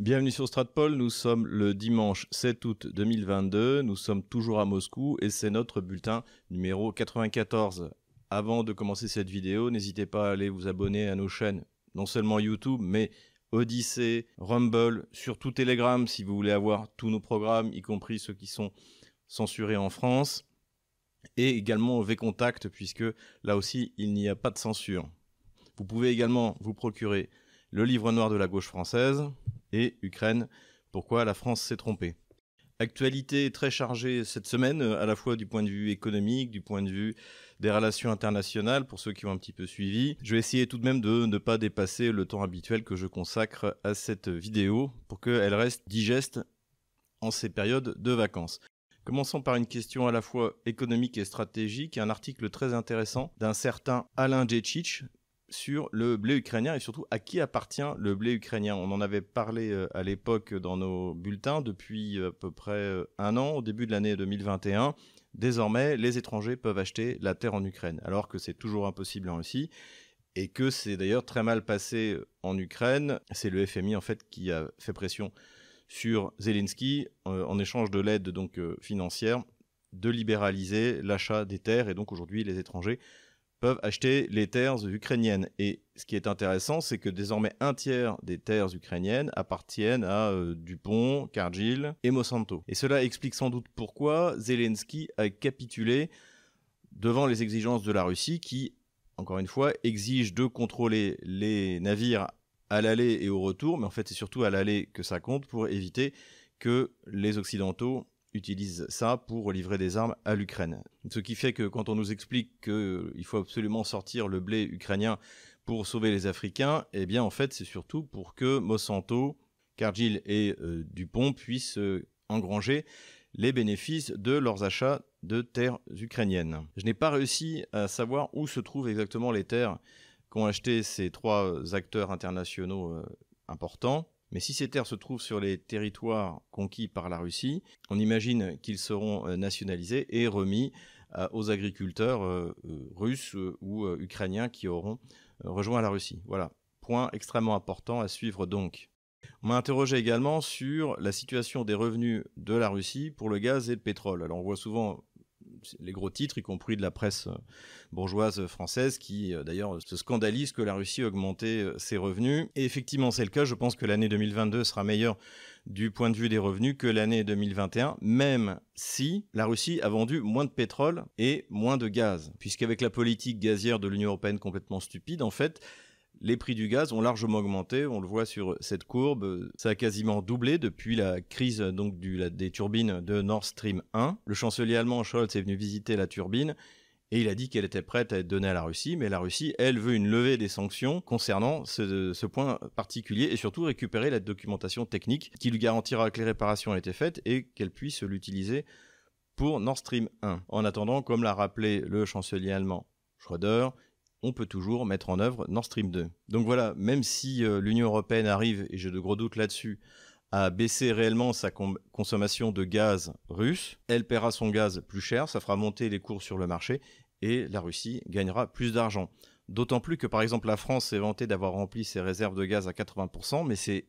Bienvenue sur Stratpol, nous sommes le dimanche 7 août 2022, nous sommes toujours à Moscou et c'est notre bulletin numéro 94. Avant de commencer cette vidéo, n'hésitez pas à aller vous abonner à nos chaînes, non seulement YouTube, mais Odyssey, Rumble, surtout Telegram si vous voulez avoir tous nos programmes, y compris ceux qui sont censurés en France, et également V-Contact, puisque là aussi il n'y a pas de censure. Vous pouvez également vous procurer le livre noir de la gauche française, et Ukraine, pourquoi la France s'est trompée. Actualité très chargée cette semaine, euh, à la fois du point de vue économique, du point de vue des relations internationales, pour ceux qui ont un petit peu suivi. Je vais essayer tout de même de ne pas dépasser le temps habituel que je consacre à cette vidéo pour qu'elle reste digeste en ces périodes de vacances. Commençons par une question à la fois économique et stratégique, un article très intéressant d'un certain Alain Djecic, sur le blé ukrainien et surtout à qui appartient le blé ukrainien. On en avait parlé euh, à l'époque dans nos bulletins depuis euh, à peu près euh, un an, au début de l'année 2021. Désormais, les étrangers peuvent acheter la terre en Ukraine, alors que c'est toujours impossible en Russie et que c'est d'ailleurs très mal passé en Ukraine. C'est le FMI en fait qui a fait pression sur Zelensky en échange de l'aide donc financière de libéraliser l'achat des terres et donc aujourd'hui les étrangers peuvent acheter les terres ukrainiennes. Et ce qui est intéressant, c'est que désormais un tiers des terres ukrainiennes appartiennent à euh, Dupont, Cargill et Monsanto. Et cela explique sans doute pourquoi Zelensky a capitulé devant les exigences de la Russie qui, encore une fois, exige de contrôler les navires à l'aller et au retour, mais en fait c'est surtout à l'aller que ça compte pour éviter que les Occidentaux utilise ça pour livrer des armes à l'Ukraine. Ce qui fait que quand on nous explique qu'il euh, faut absolument sortir le blé ukrainien pour sauver les Africains, eh bien en fait c'est surtout pour que Monsanto, Cargill et euh, Dupont puissent euh, engranger les bénéfices de leurs achats de terres ukrainiennes. Je n'ai pas réussi à savoir où se trouvent exactement les terres qu'ont acheté ces trois acteurs internationaux importants. Mais si ces terres se trouvent sur les territoires conquis par la Russie, on imagine qu'ils seront euh, nationalisés et remis euh, aux agriculteurs euh, russes ou ukrainiens qui auront rejoint la Russie. Voilà, point extrêmement important à suivre donc. On m'a interrogé également sur la situation des revenus de la Russie pour le gaz et le pétrole. Alors on voit souvent les gros titres, y compris de la presse euh, bourgeoise française, qui euh, d'ailleurs se scandalise que la Russie a augmenté euh, ses revenus. Et effectivement, c'est le cas. Je pense que l'année 2022 sera meilleure du point de vue des revenus que l'année 2021, même si la Russie a vendu moins de pétrole et moins de gaz. Puisqu'avec la politique gazière de l'Union européenne complètement stupide, en fait, les prix du gaz ont largement augmenté. On le voit sur cette courbe. Ça a quasiment doublé depuis la crise donc des turbines de Nord Stream 1. Le chancelier allemand Scholz est venu visiter la turbine et il a dit qu'elle était prête à être donnée à la Russie, mais la Russie, elle, veut une levée des sanctions concernant ce, point particulier et surtout récupérer la documentation technique qui lui garantira que les réparations ont été faites et qu'elle puisse l'utiliser pour Nord Stream 1. En attendant, comme l'a rappelé le chancelier allemand Schröder, on peut toujours mettre en œuvre Nord Stream 2. Donc voilà, même si euh, l'Union européenne arrive, et j'ai de gros doutes là-dessus, à baisser réellement sa consommation de gaz russe, elle paiera son gaz plus cher, ça fera monter les cours sur le marché, et la Russie gagnera plus d'argent. D'autant plus que par exemple la France s'est vantée d'avoir rempli ses réserves de gaz à 80%, mais c'est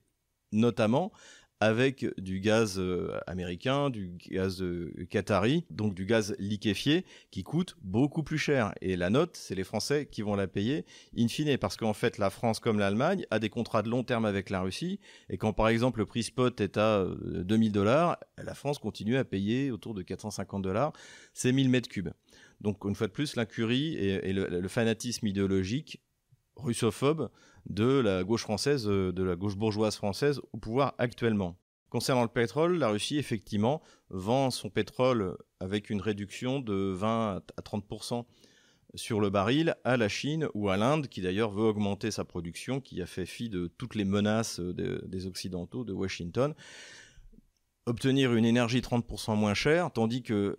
notamment avec du gaz euh, américain, du gaz euh, qatari, donc du gaz liquéfié, qui coûte beaucoup plus cher. Et la note, c'est les Français qui vont la payer in fine, parce qu'en fait, la France, comme l'Allemagne, a des contrats de long terme avec la Russie, et quand par exemple le prix spot est à 2000 euh, dollars, la France continue à payer autour de 450 dollars ces 1000 mètres cubes. Donc une fois de plus, l'incurie et, le fanatisme idéologique russophobe de la gauche française, euh, de la gauche bourgeoise française au pouvoir actuellement. Concernant le pétrole, la Russie, effectivement, vend son pétrole avec une réduction de 20 à 30% sur le baril à la Chine ou à l'Inde, qui d'ailleurs veut augmenter sa production, qui a fait fi de toutes les menaces des Occidentaux, de Washington. Obtenir une énergie 30% moins chère, tandis que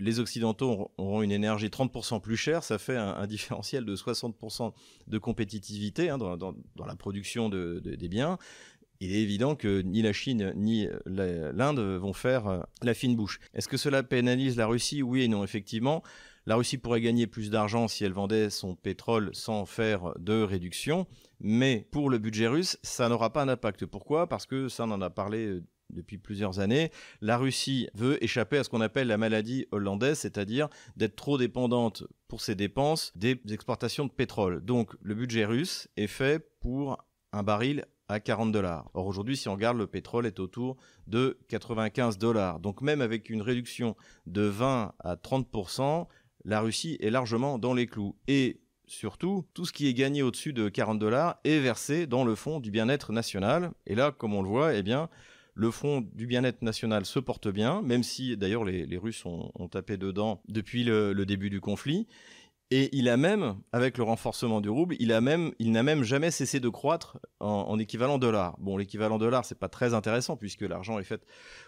les Occidentaux auront une énergie 30% plus chère, ça fait un, différentiel de 60% de compétitivité hein, dans, la production des biens. Il est évident que ni la Chine ni l'Inde vont faire euh, la fine bouche. Est-ce que cela pénalise la Russie? Oui et non, effectivement. La Russie pourrait gagner plus d'argent si elle vendait son pétrole sans faire de réduction, mais pour le budget russe, ça n'aura pas d'impact. Pourquoi? Parce que ça, on en a parlé euh, depuis plusieurs années, la Russie veut échapper à ce qu'on appelle la maladie hollandaise, c'est-à-dire d'être trop dépendante pour ses dépenses des exportations de pétrole. Donc le budget russe est fait pour un baril à 40 dollars. Or aujourd'hui, si on regarde, le pétrole est autour de 95 dollars. Donc même avec une réduction de 20 à 30%, la Russie est largement dans les clous. Et surtout, tout ce qui est gagné au-dessus de 40 dollars est versé dans le fonds du bien-être national. Et là, comme on le voit, eh bien, le fonds du bien-être national se porte bien, même si d'ailleurs les, Russes ont, tapé dedans depuis le début du conflit. Et il a même, avec le renforcement du rouble, il a même, il n'a même jamais cessé de croître en, équivalent dollar. Bon, l'équivalent dollar, c'est pas très intéressant puisque l'argent est fait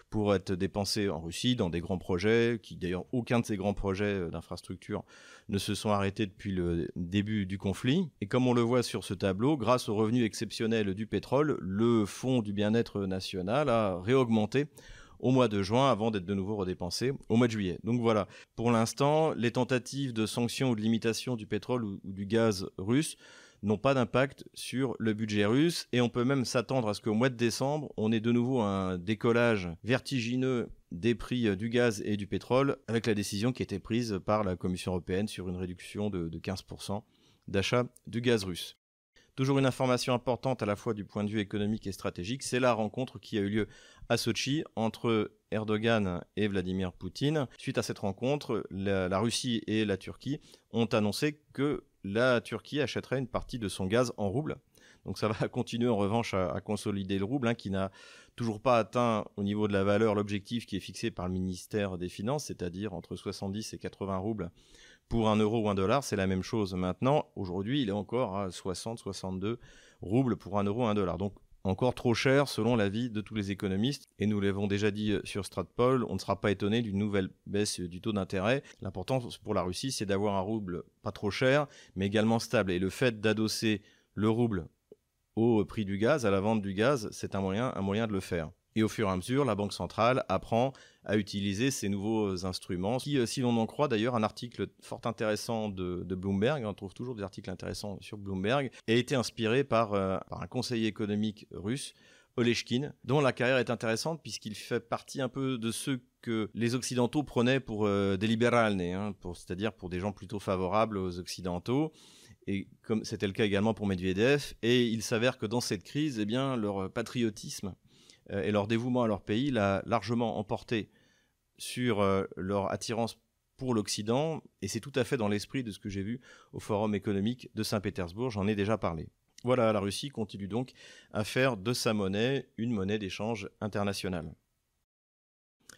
pour être dépensé en Russie dans des grands projets, qui d'ailleurs aucun de ces grands projets euh, d'infrastructure ne se sont arrêtés depuis le début du conflit. Et comme on le voit sur ce tableau, grâce aux revenus exceptionnels du pétrole, le fonds du bien-être national a réaugmenté au mois de juin avant d'être de nouveau redépensé au mois de juillet. Donc voilà, pour l'instant, les tentatives de sanctions ou de limitation du pétrole ou, du gaz russe n'ont pas d'impact sur le budget russe et on peut même s'attendre à ce qu'au mois de décembre, on ait de nouveau un décollage vertigineux des prix du gaz et du pétrole avec la décision qui a été prise par la Commission européenne sur une réduction de 15% d'achat du gaz russe. Toujours une information importante à la fois du point de vue économique et stratégique, c'est la rencontre qui a eu lieu à Sochi entre Erdogan et Vladimir Poutine. Suite à cette rencontre, la, Russie et la Turquie ont annoncé que la Turquie achèterait une partie de son gaz en rouble. Donc ça va continuer en revanche à, consolider le rouble, hein, qui n'a toujours pas atteint au niveau de la valeur l'objectif qui est fixé par le ministère des Finances, c'est-à-dire entre 70 et 80 roubles pour un euro ou un dollar. C'est la même chose maintenant. Aujourd'hui, il est encore à 60, 62 roubles pour un euro ou un dollar. Donc encore trop cher selon l'avis de tous les économistes. Et nous l'avons déjà dit euh, sur Stratpol, on ne sera pas étonné d'une nouvelle baisse du taux d'intérêt. L'important pour la Russie, c'est d'avoir un rouble pas trop cher, mais également stable. Et le fait d'adosser le rouble au prix du gaz, à la vente du gaz, c'est un moyen de le faire. Et au fur et à mesure, la Banque centrale apprend à utiliser ces nouveaux instruments. Qui, euh, si l'on en croit d'ailleurs, un article fort intéressant de, Bloomberg, on trouve toujours des articles intéressants sur Bloomberg, a été inspiré par, euh, un conseiller économique russe, Oleshkin, dont la carrière est intéressante puisqu'il fait partie un peu de ceux que les Occidentaux prenaient pour euh, des libérales, hein, c'est-à-dire pour des gens plutôt favorables aux Occidentaux et comme c'était le cas également pour Medvedev. Et il s'avère que dans cette crise, eh bien, leur patriotisme et leur dévouement à leur pays l'a largement emporté sur euh, leur attirance pour l'Occident, et c'est tout à fait dans l'esprit de ce que j'ai vu au Forum économique de Saint-Pétersbourg, j'en ai déjà parlé. Voilà, la Russie continue donc à faire de sa monnaie une monnaie d'échange internationale.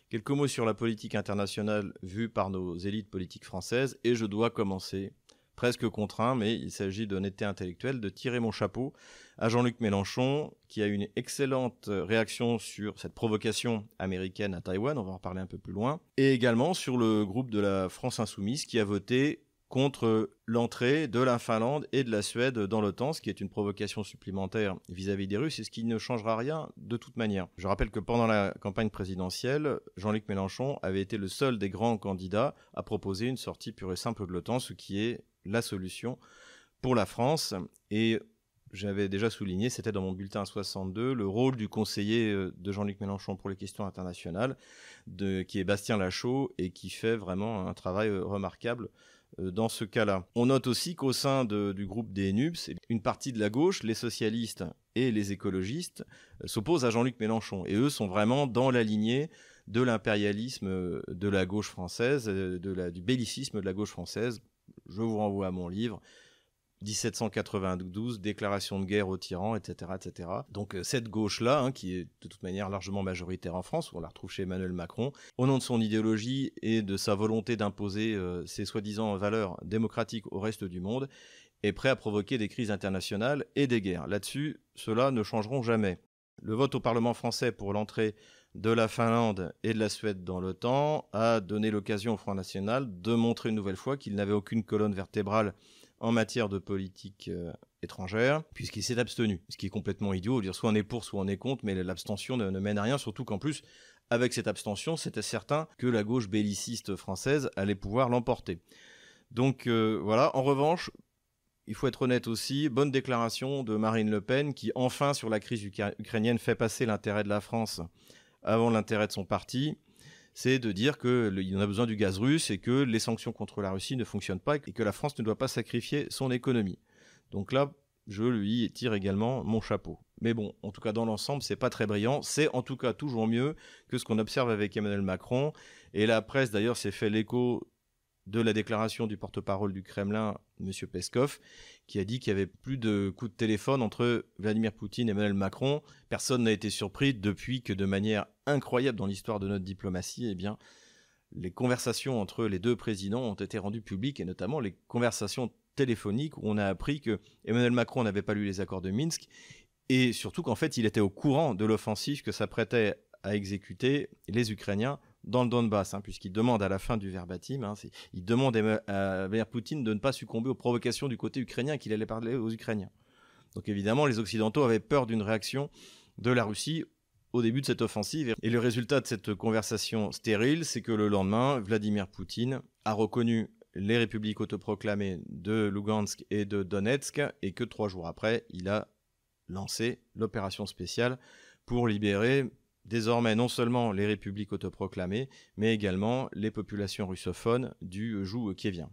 Quelques mots sur la politique internationale vue par nos élites politiques françaises, et je dois commencer presque contraint, mais il s'agit d'honnêteté intellectuelle, de tirer mon chapeau à Jean-Luc Mélenchon, qui a eu une excellente réaction sur cette provocation américaine à Taïwan, on va en reparler un peu plus loin, et également sur le groupe de la France Insoumise qui a voté contre l'entrée de la Finlande et de la Suède dans l'OTAN, ce qui est une provocation supplémentaire vis-à-vis des Russes et ce qui ne changera rien de toute manière. Je rappelle que pendant la campagne présidentielle, Jean-Luc Mélenchon avait été le seul des grands candidats à proposer une sortie pure et simple de l'OTAN, ce qui est la solution pour la France. Et j'avais déjà souligné, c'était dans mon bulletin 62, le rôle du conseiller euh, de Jean-Luc Mélenchon pour les questions internationales, de, qui est Bastien Lachaud et qui fait vraiment un travail euh, remarquable euh, dans ce cas-là. On note aussi qu'au sein du groupe des NUPS, une partie de la gauche, les socialistes et les écologistes, s'opposent à Jean-Luc Mélenchon. Et eux sont vraiment dans la lignée de l'impérialisme de la gauche française, du bellicisme de la gauche française, je vous renvoie à mon livre. 1792, déclaration de guerre aux tyrans, etc. etc. Donc euh, cette gauche-là, hein, qui est de toute manière largement majoritaire en France, on la retrouve chez Emmanuel Macron, au nom de son idéologie et de sa volonté d'imposer euh, ses soi-disant valeurs démocratiques au reste du monde, est prêt à provoquer des crises internationales et des guerres. Là-dessus, ceux-là ne changeront jamais. Le vote au Parlement français pour l'entrée de la Finlande et de la Suède dans l'OTAN a donné l'occasion au Front National de montrer une nouvelle fois qu'il n'avait aucune colonne vertébrale en matière de politique euh, étrangères, puisqu'il s'est abstenu. Ce qui est complètement idiot, dire soit on est pour, soit on est contre, mais l'abstention ne, mène à rien, surtout qu'en plus, avec cette abstention, c'était certain que la gauche belliciste française allait pouvoir l'emporter. Donc euh, voilà, en revanche, il faut être honnête aussi, bonne déclaration de Marine Le Pen qui enfin sur la crise ukrainienne fait passer l'intérêt de la France avant l'intérêt de son parti, c'est de dire qu'il en a besoin du gaz russe et que les sanctions contre la Russie ne fonctionnent pas et que la France ne doit pas sacrifier son économie. Donc là, je lui tire également mon chapeau. Mais bon, en tout cas dans l'ensemble, c'est pas très brillant. C'est en tout cas toujours mieux que ce qu'on observe avec Emmanuel Macron. Et la presse d'ailleurs s'est fait l'écho de la déclaration du porte-parole du Kremlin, M. Peskov, qui a dit qu'il y avait plus de coups de téléphone entre Vladimir Poutine et Emmanuel Macron. Personne n'a été surpris depuis que, de manière incroyable dans l'histoire de notre diplomatie, eh bien, les conversations entre les deux présidents ont été rendues publiques, et notamment les conversations téléphoniques où on a appris que Emmanuel Macron n'avait pas lu les accords de Minsk, et surtout qu'en fait, il était au courant de l'offensive que s'apprêtaient à exécuter les Ukrainiens dans le Donbass, hein, puisqu'il demande à la fin du verbatim, hein, il demande à Vladimir Poutine de ne pas succomber aux provocations du côté ukrainien, qu'il allait parler aux Ukrainiens. Donc évidemment, les Occidentaux avaient peur d'une réaction de la Russie au début de cette offensive. Et le résultat de cette conversation stérile, c'est que le lendemain, Vladimir Poutine a reconnu les républiques autoproclamées de Lugansk et de Donetsk, et que trois jours après, il a lancé l'opération spéciale pour libérer désormais non seulement les républiques autoproclamées, mais également les populations russophones du joug kievien.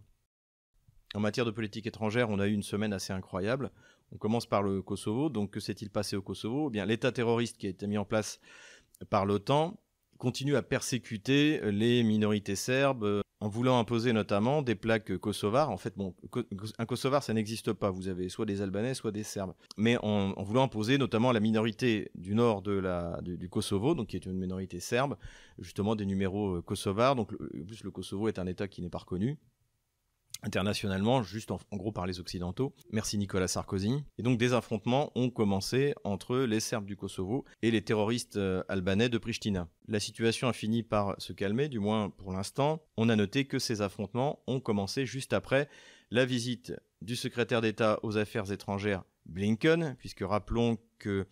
En matière de politique étrangère, on a eu une semaine assez incroyable. On commence par le Kosovo. Donc, que s'est-il passé au Kosovo? Eh L'État terroriste qui a été mis en place par l'OTAN continue à persécuter les minorités serbes en voulant imposer notamment des plaques kosovars. En fait, un kosovar, ça n'existe pas. Vous avez soit des Albanais, soit des Serbes. Mais en, voulant imposer notamment la minorité du nord du, Kosovo, donc qui est une minorité serbe, justement des numéros euh, kosovars. Donc, en plus, le Kosovo est un État qui n'est pas reconnu internationalement, juste en, gros par les Occidentaux. Merci Nicolas Sarkozy. Et donc des affrontements ont commencé entre les Serbes du Kosovo et les terroristes euh, albanais de Pristina. La situation a fini par se calmer, du moins pour l'instant. On a noté que ces affrontements ont commencé juste après la visite du secrétaire d'État aux Affaires étrangères Blinken, puisque rappelons que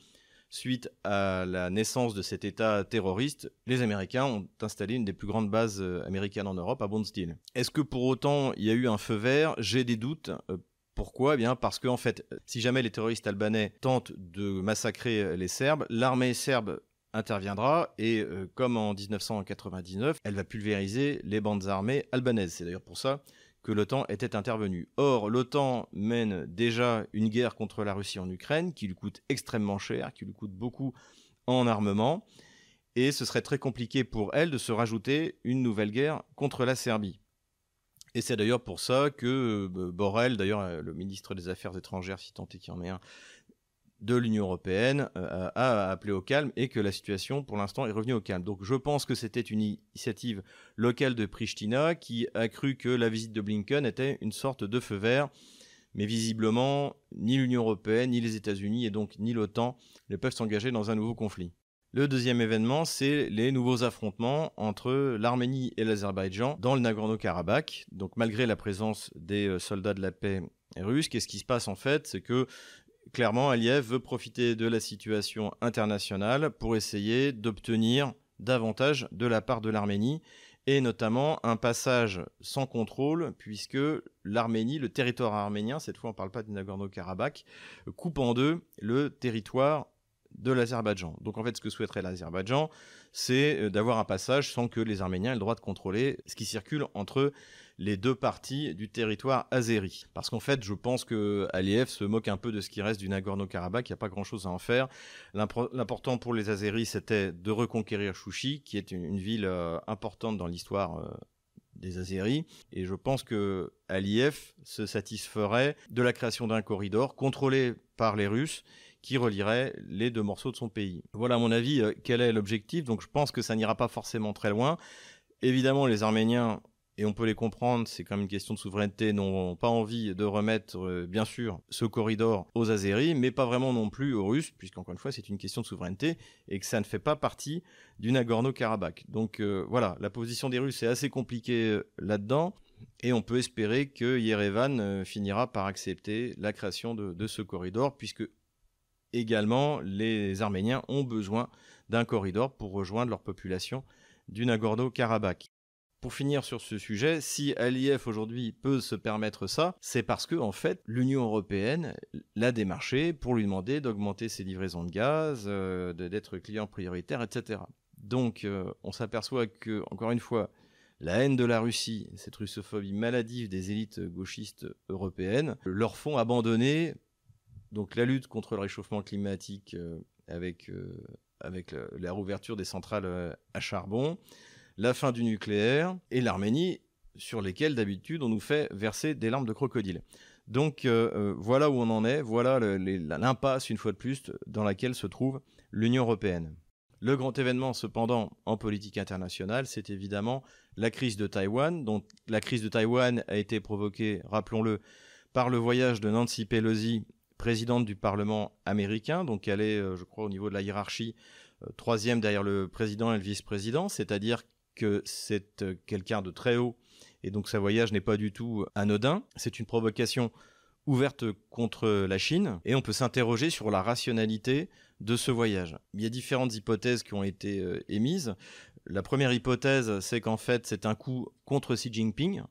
suite à la naissance de cet État terroriste, les Américains ont installé une des plus grandes bases euh, américaines en Europe à Bondstil. Est-ce que pour autant il y a eu un feu vert? J'ai des doutes. Euh, pourquoi? Eh bien parce qu'en en fait, si jamais les terroristes albanais tentent de massacrer euh, les Serbes, l'armée serbe interviendra et comme en 1999, elle va pulvériser les bandes armées albanaises. C'est d'ailleurs pour ça que l'OTAN était intervenu. Or, l'OTAN mène déjà une guerre contre la Russie en Ukraine qui lui coûte extrêmement cher, qui lui coûte beaucoup en armement, et ce serait très compliqué pour elle de se rajouter une nouvelle guerre contre la Serbie. Et c'est d'ailleurs pour ça que euh, Borrell, d'ailleurs le ministre des Affaires étrangères, si tant est qu'il y en ait un, de l'Union européenne euh, a appelé au calme et que la situation pour l'instant est revenue au calme. Donc je pense que c'était une initiative locale de Pristina qui a cru que la visite de Blinken était une sorte de feu vert. Mais visiblement, ni l'Union européenne, ni les États-Unis et donc ni l'OTAN ne peuvent s'engager dans un nouveau conflit. Le deuxième événement, c'est les nouveaux affrontements entre l'Arménie et l'Azerbaïdjan dans le Nagorno-Karabakh. Donc malgré la présence des euh, soldats de la paix russes, qu'est-ce qui se passe en fait? C'est que clairement, Aliyev veut profiter de la situation internationale pour essayer d'obtenir davantage de la part de l'Arménie et notamment un passage sans contrôle puisque l'Arménie, le territoire arménien, cette fois on ne parle pas du Nagorno-Karabakh, coupe en deux le territoire de l'Azerbaïdjan. Donc en fait ce que souhaiterait l'Azerbaïdjan, c'est euh, d'avoir un passage sans que les Arméniens aient le droit de contrôler ce qui circule entre les deux parties du territoire azéri. Parce qu'en fait, je pense que Aliyev se moque un peu de ce qui reste du Nagorno-Karabakh, il n'y a pas grand-chose à en faire. L'important pour les Azéris, c'était de reconquérir Chouchi, qui est une, ville euh, importante dans l'histoire euh, des Azéris. Et je pense que Aliyev se satisferait de la création d'un corridor contrôlé par les Russes qui relierait les deux morceaux de son pays. Voilà à mon avis euh, quel est l'objectif. Donc je pense que ça n'ira pas forcément très loin. Évidemment, les Arméniens et on peut les comprendre, c'est quand même une question de souveraineté, n'ont pas envie de remettre, euh, bien sûr, ce corridor aux Azéris, mais pas vraiment non plus aux Russes, puisqu'encore une fois, c'est une question de souveraineté, et que ça ne fait pas partie du Nagorno-Karabakh. Donc euh, voilà, la position des Russes est assez compliquée euh, là-dedans. Et on peut espérer que Yerevan finira par accepter la création de, ce corridor, puisque également les Arméniens ont besoin d'un corridor pour rejoindre leur population du Nagorno-Karabakh. Pour finir sur ce sujet, si Aliyev aujourd'hui peut se permettre ça, c'est parce que en fait l'Union européenne l'a démarché pour lui demander d'augmenter ses livraisons de gaz, euh, d'être client prioritaire, etc. Donc euh, on s'aperçoit que encore une fois la haine de la Russie, cette russophobie maladive des élites gauchistes européennes, leur font abandonner donc la lutte contre le réchauffement climatique euh, avec, avec la rouverture des centrales à charbon, la fin du nucléaire et l'Arménie, sur lesquels d'habitude on nous fait verser des larmes de crocodile. Donc euh, euh, voilà où on en est, voilà l'impasse une fois de plus dans laquelle se trouve l'Union européenne. Le grand événement cependant en politique internationale, c'est évidemment la crise de Taïwan, dont la crise de Taïwan a été provoquée, rappelons-le, par le voyage de Nancy Pelosi, présidente du Parlement américain, donc elle est, euh, je crois, au niveau de la hiérarchie, troisième derrière le président et le vice-président, c'est-à-dire que c'est euh, quelqu'un de très haut et donc sa voyage n'est pas du tout anodin. C'est une provocation ouverte contre la Chine et on peut s'interroger sur la rationalité de ce voyage. Il y a différentes hypothèses qui ont été euh, émises. La première hypothèse, c'est qu'en fait c'est un coup contre Xi Jinping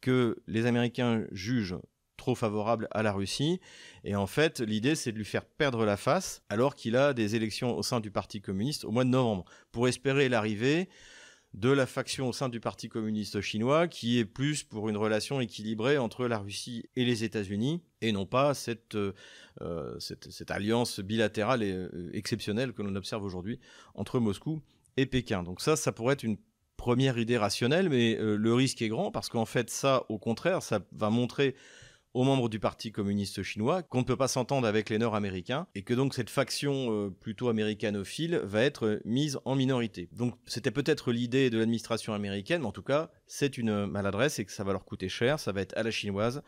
que les Américains jugent trop favorable à la Russie. Et en fait, l'idée, c'est de lui faire perdre la face alors qu'il a des élections au sein du Parti communiste au mois de novembre, pour espérer l'arrivée de la faction au sein du Parti communiste chinois qui est plus pour une relation équilibrée entre la Russie et les États-Unis et non pas cette, euh, euh, alliance bilatérale euh, exceptionnelle que l'on observe aujourd'hui entre Moscou et Pékin. Donc ça, ça pourrait être une première idée rationnelle, mais le risque est grand parce qu'en fait ça, au contraire, ça va montrer aux membres du Parti communiste chinois qu'on ne peut pas s'entendre avec les Nord-américains et que donc cette faction euh, plutôt américanophile va être mise en minorité. Donc c'était peut-être l'idée de l'administration américaine, mais en tout cas c'est une maladresse et que ça va leur coûter cher, ça va être à la chinoise,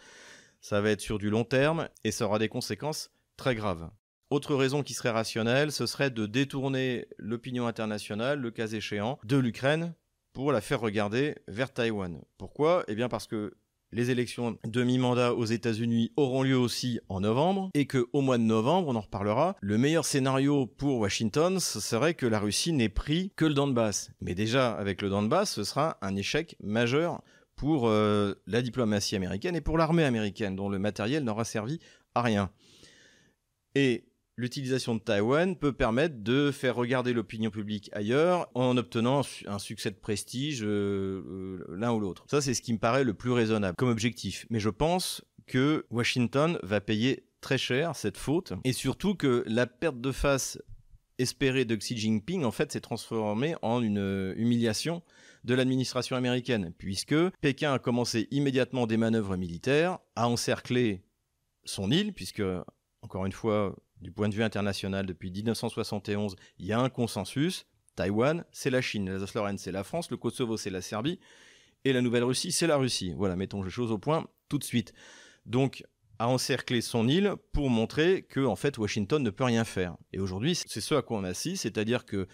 ça va être sur du long terme et ça aura des conséquences très graves. Autre raison qui serait rationnelle, ce serait de détourner l'opinion internationale, le cas échéant, de l'Ukraine pour la faire regarder vers Taïwan. Pourquoi? Eh bien parce que les élections de mi-mandat aux États-Unis auront lieu aussi en novembre et que au mois de novembre, on en reparlera, le meilleur scénario pour Washington ce serait que la Russie n'ait pris que le Donbass. Mais déjà avec le Donbass, ce sera un échec majeur pour euh, la diplomatie américaine et pour l'armée américaine dont le matériel n'aura servi à rien. Et l'utilisation de Taïwan peut permettre de faire regarder l'opinion publique ailleurs en obtenant un succès de prestige euh, euh, l'un ou l'autre. Ça, c'est ce qui me paraît le plus raisonnable comme objectif. Mais je pense que Washington va payer très cher cette faute et surtout que la perte de face espérée de Xi Jinping, en fait, s'est transformée en une humiliation de l'administration américaine, puisque Pékin a commencé immédiatement des manœuvres militaires, a encerclé son île, puisque, encore une fois, du point de vue international, depuis 1971, il y a un consensus. Taïwan, c'est la Chine. L'Alsace-Lorraine, c'est la France. Le Kosovo, c'est la Serbie. Et la Nouvelle-Russie, c'est la Russie. Voilà, mettons les choses au point tout de suite. Donc, à encercler son île pour montrer que, en fait, Washington ne peut rien faire. Et aujourd'hui, c'est ce à quoi on assiste, c'est-à-dire que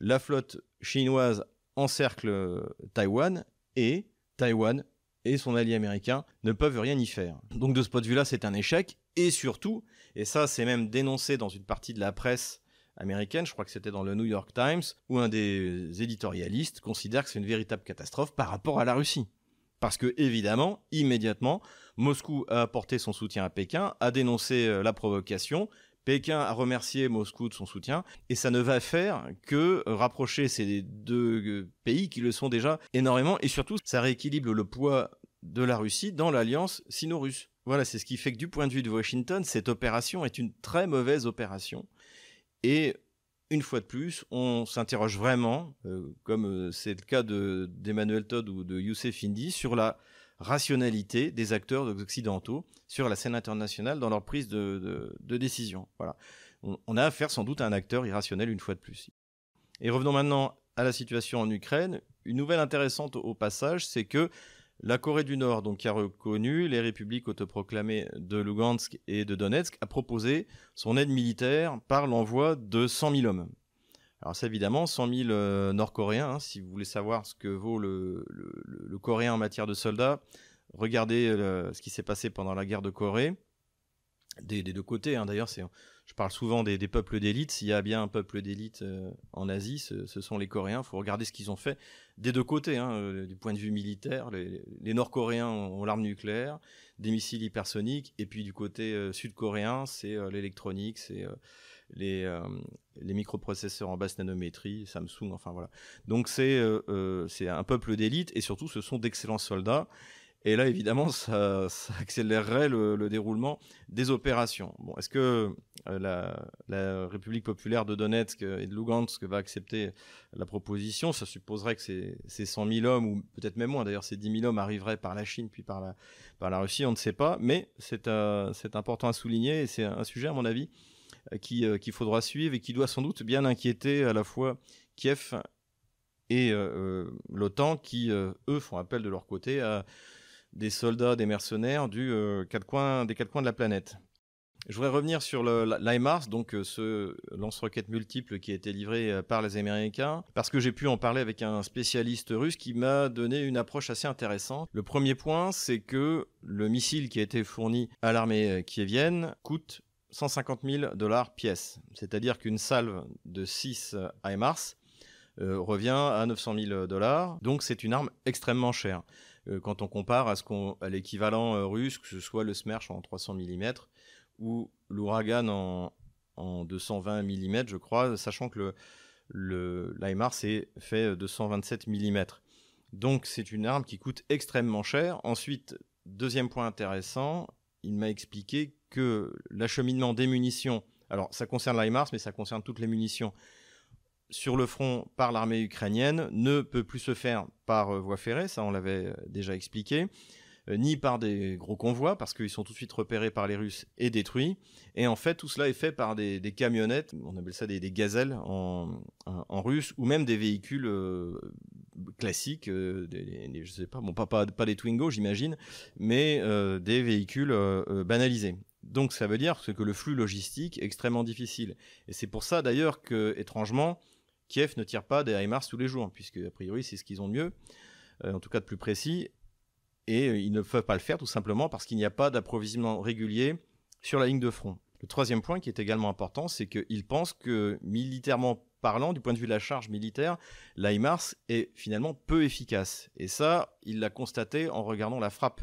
la flotte chinoise encercle euh, Taïwan et Taïwan et son allié américain ne peuvent rien y faire. Donc de ce point de vue-là, c'est un échec. Et surtout, et ça c'est même dénoncé dans une partie de la presse américaine, je crois que c'était dans le New York Times, où un des éditorialistes considère que c'est une véritable catastrophe par rapport à la Russie. Parce que, évidemment, immédiatement, Moscou a apporté son soutien à Pékin, a dénoncé euh, la provocation, Pékin a remercié Moscou de son soutien, et ça ne va faire que rapprocher ces deux euh, pays qui le sont déjà énormément, et surtout, ça rééquilibre le poids de la Russie dans l'alliance sino-russe. Voilà, c'est ce qui fait que du point de vue de Washington, cette opération est une très mauvaise opération. Et une fois de plus, on s'interroge vraiment, euh, comme euh, c'est le cas d'Emmanuel Todd ou de Youssef Indy, sur la rationalité des acteurs occidentaux sur la scène internationale dans leur prise de, décision. Voilà. On, a affaire sans doute à un acteur irrationnel une fois de plus. Et revenons maintenant à la situation en Ukraine. Une nouvelle intéressante au passage, c'est que la Corée du Nord, donc, qui a reconnu les républiques autoproclamées de Lugansk et de Donetsk, a proposé son aide militaire par l'envoi de 100 000 hommes. Alors ça évidemment, 100 000 euh, Nord-Coréens, hein, si vous voulez savoir ce que vaut le, Coréen en matière de soldats, regardez euh, ce qui s'est passé pendant la guerre de Corée, des, deux côtés hein. d'ailleurs, je parle souvent des, peuples d'élite, s'il y a bien un peuple d'élite euh, en Asie, ce, sont les Coréens, il faut regarder ce qu'ils ont fait des deux côtés, hein, du point de vue militaire, les, Nord-Coréens ont l'arme nucléaire, des missiles hypersoniques, et puis du côté sud-coréen, c'est l'électronique, c'est les, euh, les microprocesseurs en basse nanométrie, Samsung, enfin voilà. Donc c'est euh, euh, c'est un peuple d'élite et surtout ce sont d'excellents soldats. Et là, évidemment, ça, accélérerait le, déroulement des opérations. Bon, est-ce que la, la, République populaire de Donetsk et de Lugansk va accepter la proposition? Ça supposerait que ces, ces 100 000 hommes, ou peut-être même moins, d'ailleurs, ces 10 000 hommes arriveraient par la Chine puis par la, Russie, on ne sait pas. Mais c'est important à souligner et c'est un sujet, à mon avis, euh, euh, qu'il faudra suivre et qui doit sans doute bien inquiéter à la fois Kiev et euh, l'OTAN qui, eux, font appel de leur côté à des soldats, des mercenaires du, quatre coins, des quatre coins de la planète. Je voudrais revenir sur l'IMARS, donc ce lance-roquette multiple qui a été livré par les Américains, parce que j'ai pu en parler avec un spécialiste russe qui m'a donné une approche assez intéressante. Le premier point, c'est que le missile qui a été fourni à l'armée kievienne coûte 150 000 dollars pièce. C'est-à-dire qu'une salve de 6 HIMARS euh, revient à 900 000 dollars. Donc c'est une arme extrêmement chère. Euh, quand on compare à, l'équivalent euh, russe, que ce soit le Smerch en 300 mm ou l'Ouragan en, en 220 mm, je crois, sachant que le, le, l'HIMARS est fait 227 mm. Donc c'est une arme qui coûte extrêmement cher. Ensuite, deuxième point intéressant, il m'a expliqué que l'acheminement des munitions, alors ça concerne l'IMARS, mais ça concerne toutes les munitions, sur le front par l'armée ukrainienne ne peut plus se faire par euh, voie ferrée, ça on l'avait euh, déjà expliqué, euh, ni par des gros convois, parce qu'ils sont tout de suite repérés par les Russes et détruits. Et en fait, tout cela est fait par des, camionnettes, on appelle ça des, gazelles en, russe, ou même des véhicules classiques, des, je sais pas, bon, pas, pas, des Twingo, j'imagine, mais des véhicules banalisés. Donc ça veut dire que le flux logistique est extrêmement difficile. Et c'est pour ça d'ailleurs que, étrangement, Kiev ne tire pas des HIMARS tous les jours, puisque a priori c'est ce qu'ils ont de mieux, euh, en tout cas de plus précis, et euh, ils ne peuvent pas le faire tout simplement parce qu'il n'y a pas d'approvisionnement régulier sur la ligne de front. Le troisième point qui est également important, c'est qu'ils pensent que militairement parlant, du point de vue de la charge militaire, l'HIMARS est finalement peu efficace. Et ça, il l'a constaté en regardant la frappe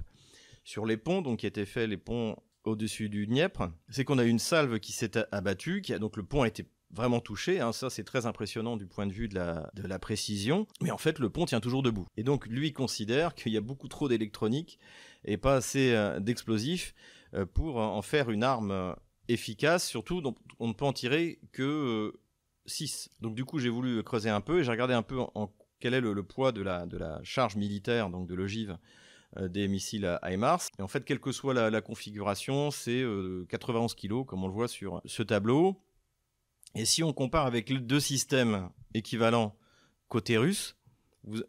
sur les ponts, donc qui étaient faits les ponts au-dessus du Dniepr, c'est qu'on a eu une salve qui s'est abattue, qui a, donc le pont a été vraiment touché. Hein. ça, c'est très impressionnant du point de vue de la, de la précision. Mais en fait, le pont tient toujours debout. Et donc, lui considère qu'il y a beaucoup trop d'électronique et pas assez euh, d'explosifs euh, pour en faire une arme euh, efficace. Surtout, on ne peut en tirer que 6. Donc, du coup, j'ai voulu creuser un peu et j'ai regardé un peu quel est le, poids de la, de la charge militaire, donc de l'ogive des missiles HIMARS. Et en fait, quelle que soit la, configuration, c'est 91 euh, kg, comme on le voit sur ce tableau. Et si on compare avec les deux systèmes équivalents côté russe,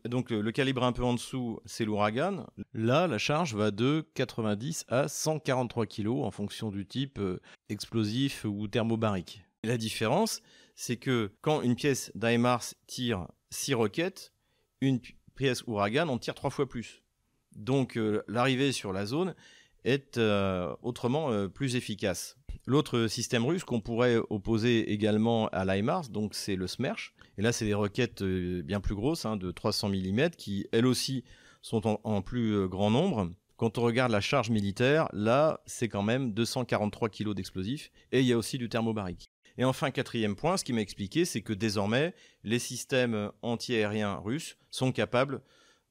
donc le, calibre un peu en dessous, c'est l'ouragan. Là, la charge va de 90 à 143 kg en fonction du type euh, explosif ou thermobarique. La différence, c'est que quand une pièce d'HIMARS tire 6 roquettes, une pièce ouragan en tire 3 fois plus. Donc euh, l'arrivée sur la zone est euh, autrement plus efficace. L'autre système russe qu'on pourrait opposer également à l'IMARS, donc c'est le SMERSH. Et là, c'est des roquettes bien plus grosses, hein, de 300 mm, qui elles aussi sont en, plus grand nombre. Quand on regarde la charge militaire, là, c'est quand même 243 kg d'explosifs, et il y a aussi du thermobarique. Et enfin, quatrième point, ce qui m'a expliqué, c'est que désormais, les systèmes antiaériens russes sont capables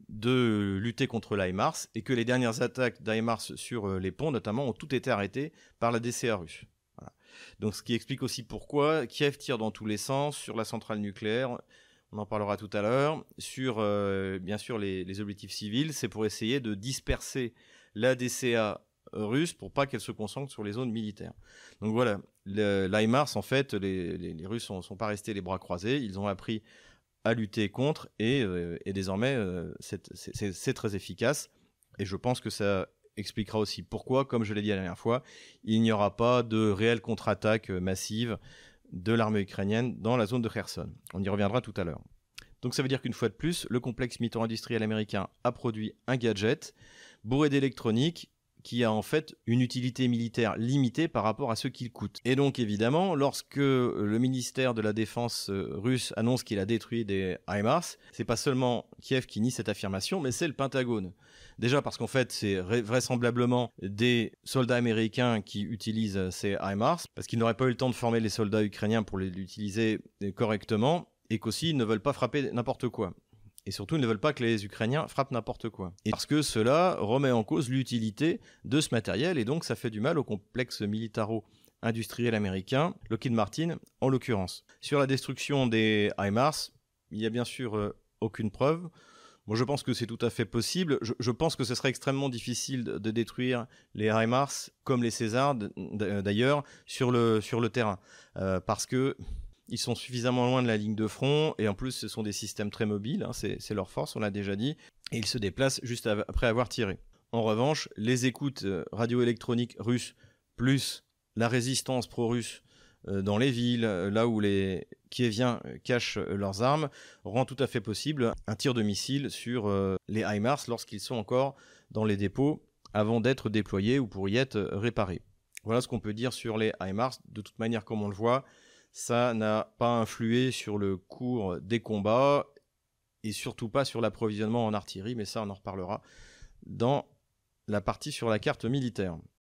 de lutter contre l'IMARS et que les dernières attaques d'IMARS sur euh, les ponts notamment ont toutes été arrêtées par la DCA russe. Donc ce qui explique aussi pourquoi Kiev tire dans tous les sens sur la centrale nucléaire, on en parlera tout à l'heure, sur euh, bien sûr les, objectifs civils, c'est pour essayer de disperser la DCA russe pour pas qu'elle se concentre sur les zones militaires. Donc voilà, l'IMARS en fait, les, les Russes ne sont pas restés les bras croisés, ils ont appris lutter contre et, euh, désormais euh, c'est très efficace et je pense que ça expliquera aussi pourquoi, comme je l'ai dit la dernière fois, il n'y aura pas de réelle contre-attaque massive de l'armée ukrainienne dans la zone de Kherson. On y reviendra tout à l'heure. Donc ça veut dire qu'une fois de plus, le complexe militaro-industriel américain a produit un gadget bourré d'électronique qui a en fait une utilité militaire limitée par rapport à ce qu'il coûte. Et donc évidemment, lorsque le ministère de la Défense euh, russe annonce qu'il a détruit des HIMARS, c'est pas seulement Kiev qui nie cette affirmation, mais c'est le Pentagone. Déjà parce qu'en fait, c'est vraisemblablement des soldats américains qui utilisent ces HIMARS, parce qu'ils n'auraient pas eu le temps de former les soldats ukrainiens pour l'utiliser correctement, et qu'aussi ils ne veulent pas frapper n'importe quoi. Et surtout, ils ne veulent pas que les Ukrainiens frappent n'importe quoi. Et parce que cela remet en cause l'utilité de ce matériel, et donc ça fait du mal au complexe militaro-industriel américain, Lockheed Martin en l'occurrence. Sur la destruction des HIMARS, il n'y a bien sûr euh, aucune preuve. Moi, je pense que c'est tout à fait possible. Je, pense que ce serait extrêmement difficile de, détruire les HIMARS, comme les Césars d'ailleurs, sur le, sur le terrain. Euh, parce que ils sont suffisamment loin de la ligne de front et en plus ce sont des systèmes très mobiles, hein, c'est leur force, on l'a déjà dit, et ils se déplacent juste après avoir tiré. En revanche, les écoutes euh, radioélectroniques russes plus la résistance pro-russe euh, dans les villes, euh, là où les Kieviens cachent leurs armes, rend tout à fait possible un tir de missile sur les HIMARS lorsqu'ils sont encore dans les dépôts avant d'être déployés ou pour y être réparés. Voilà ce qu'on peut dire sur les HIMARS. De toute manière, comme on le voit, ça n'a pas influé sur le cours des combats et surtout pas sur l'approvisionnement en artillerie, mais ça on en reparlera dans la partie sur la carte militaire.